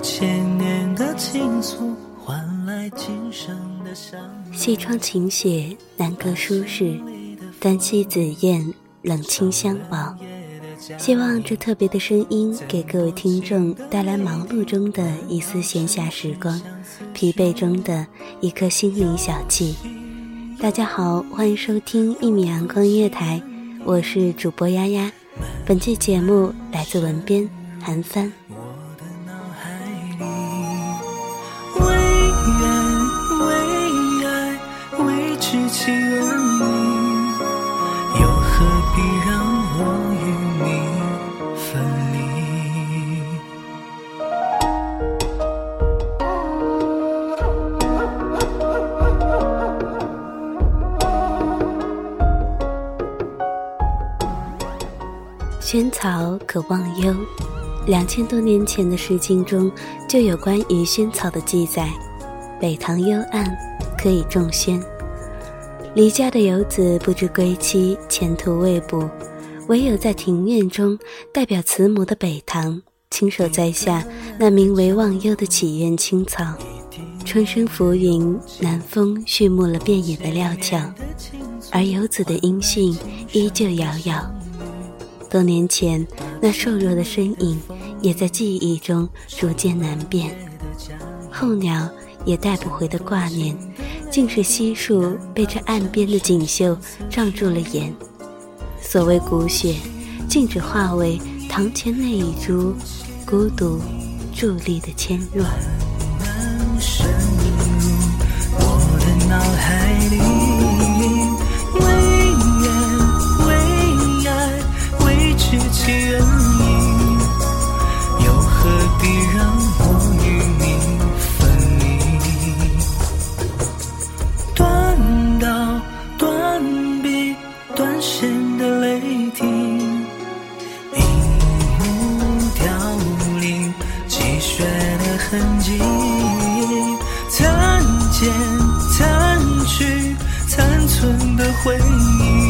千年的情愫换来今生的相遇。西窗晴雪，南阁书室，单栖紫燕，冷清相望。希望这特别的声音给各位听众带来忙碌中的一丝闲暇时光，疲惫中的一颗心灵小憩。大家好，欢迎收听一米阳光音乐台，我是主播丫丫。本期节目来自文编韩帆。萱草可忘忧，两千多年前的《诗经》中就有关于萱草的记载。北塘幽暗，可以种萱。离家的游子不知归期，前途未卜，唯有在庭院中，代表慈母的北塘，亲手栽下那名为忘忧的祈愿青草。春生浮云，南风畜没了遍野的料峭，而游子的音讯依旧遥遥。多年前，那瘦弱的身影也在记忆中逐渐难辨。候鸟也带不回的挂念，竟是悉数被这岸边的锦绣障住了眼。所谓古雪，竟只化为堂前那一株孤独伫立的纤弱。痕迹，残剑残去残存的回忆。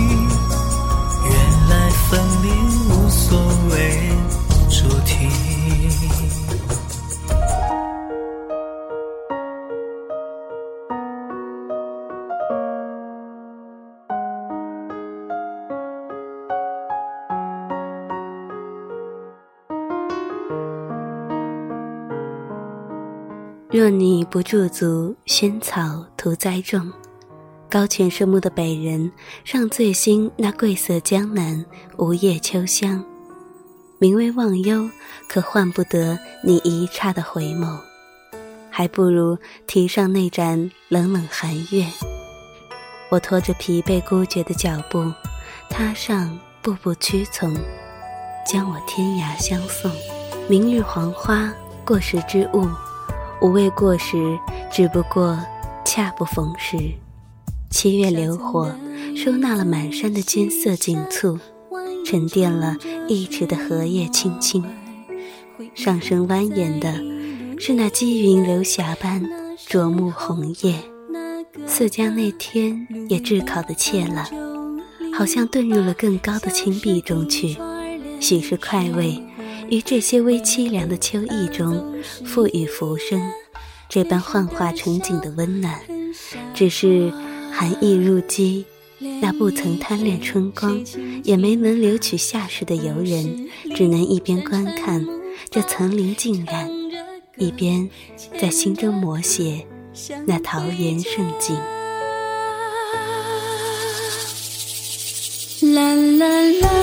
若你不驻足，萱草徒栽种。高泉深木的北人，让醉心那桂色江南，无叶秋香。名为忘忧，可换不得你一刹的回眸。还不如提上那盏冷冷寒月。我拖着疲惫孤绝的脚步，踏上步步屈从，将我天涯相送。明日黄花，过时之物，无谓过时，只不过恰不逢时。七月流火，收纳了满山的金色锦簇，沉淀了一池的荷叶青青。上升蜿蜒的，是那积云流霞般灼目红叶，似将那天也炙烤的怯了，好像遁入了更高的青碧中去。许是快慰，于这些微凄凉的秋意中赋予浮生，这般幻化成景的温暖。只是寒意入肌，那不曾贪恋春光，也没能留取夏时的游人，只能一边观看。这层林尽染，一边在心中摹写那桃源盛景。啦啦啦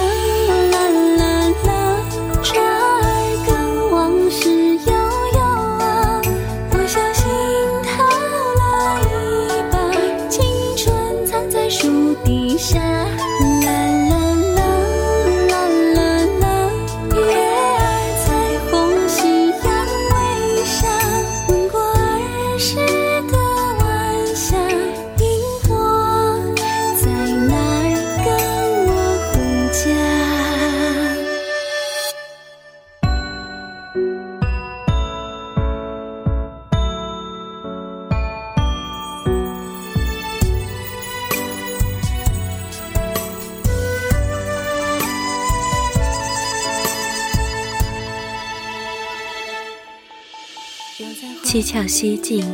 七窍西尽，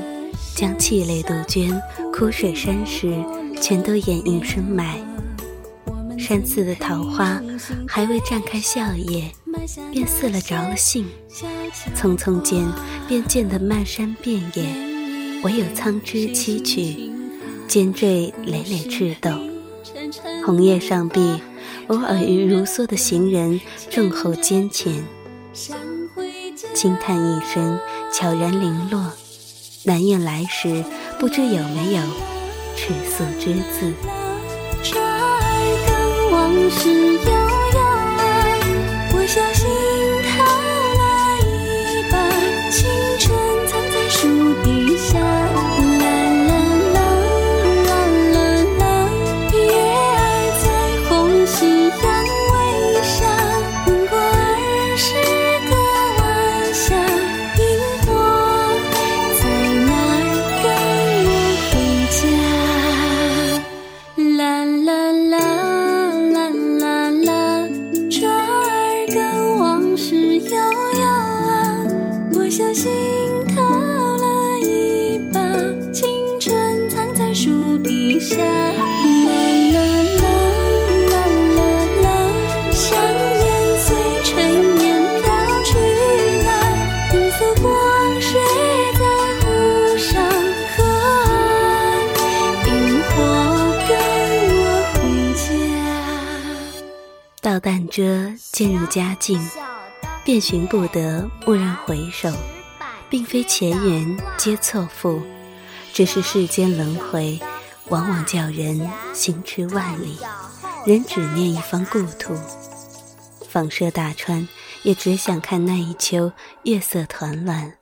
将泣泪杜鹃、枯水山石全都掩映深埋。山寺的桃花还未绽开笑靥，便似了着了兴，匆匆间便见得漫山遍野，唯有苍枝栖曲，尖缀累累赤豆。红叶上壁，偶尔与如梭的行人众后肩前，轻叹一声，悄然零落。难言来时，不知有没有尺素之字。船儿跟往事悠悠我相信到淡遮渐入佳境，便寻不得蓦然回首，并非前缘皆错付，只是世间轮回，往往叫人行驰万里，仍只念一方故土。放射大川，也只想看那一秋月色团栾。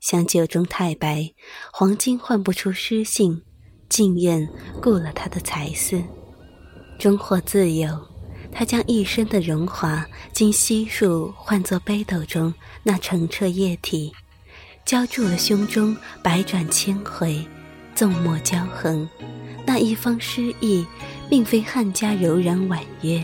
想酒中太白，黄金换不出诗性，竟愿顾了他的才思。终获自由，他将一生的荣华，经悉数换作杯斗中那澄澈液体，浇筑了胸中百转千回，纵墨骄横。那一方诗意，并非汉家柔然婉约。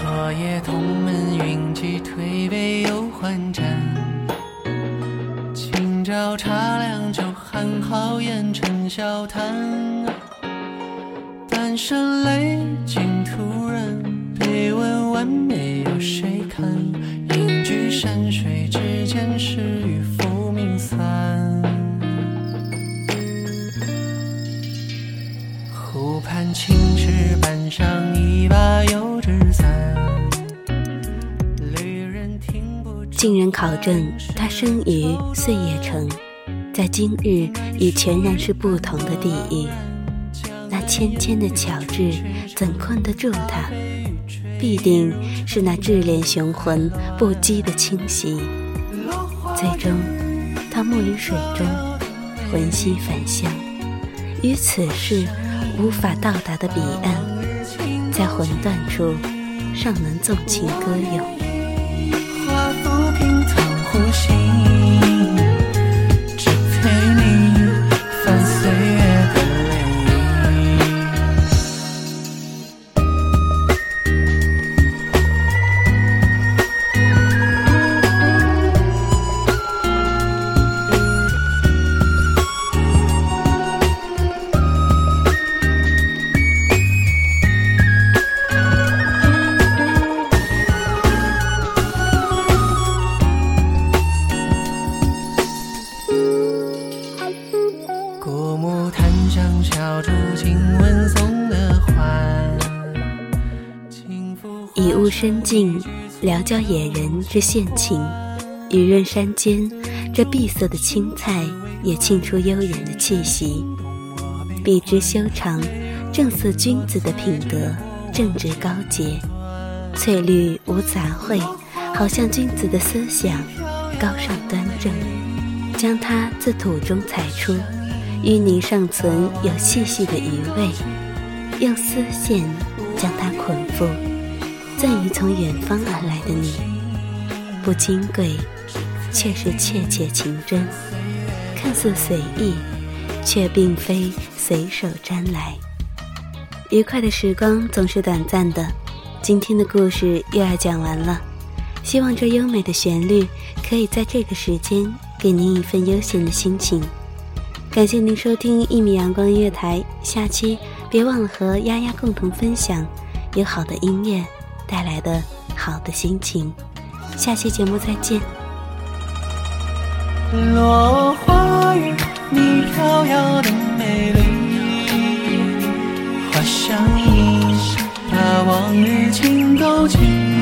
昨夜同门云集，推杯又换盏。今朝茶凉酒寒，好言成笑谈。半生泪尽徒然，悲问晚灭有谁看？隐居山水之间，是与浮名散。湖畔青石板上一把油纸伞，旅人听经人考证，他生于岁月城，在今日已全然是不同的地域。那纤纤的乔治怎困得住他？必定是那智炼雄浑不羁的清晰。最终，他没于水中，魂兮返乡，于此世无法到达的彼岸，在魂断处，尚能纵情歌咏。画浮萍藏湖心，物深静，聊教野人之献情；雨润山间，这碧色的青菜也沁出悠然的气息。笔直修长，正似君子的品德，正直高洁；翠绿无杂秽，好像君子的思想，高尚端正。将它自土中采出，淤泥尚存有细细的余味，用丝线将它捆缚，赠予从远方而来的你。不金贵，却是切切情真；看似随意，却并非随手拈来。愉快的时光总是短暂的，今天的故事又要讲完了。希望这优美的旋律可以在这个时间给您一份悠闲的心情。感谢您收听一米阳光音乐台，下期别忘了和丫丫共同分享有好的音乐带来的好的心情。下期节目再见。落花雨，你飘摇的美丽，花香映把往日情勾起。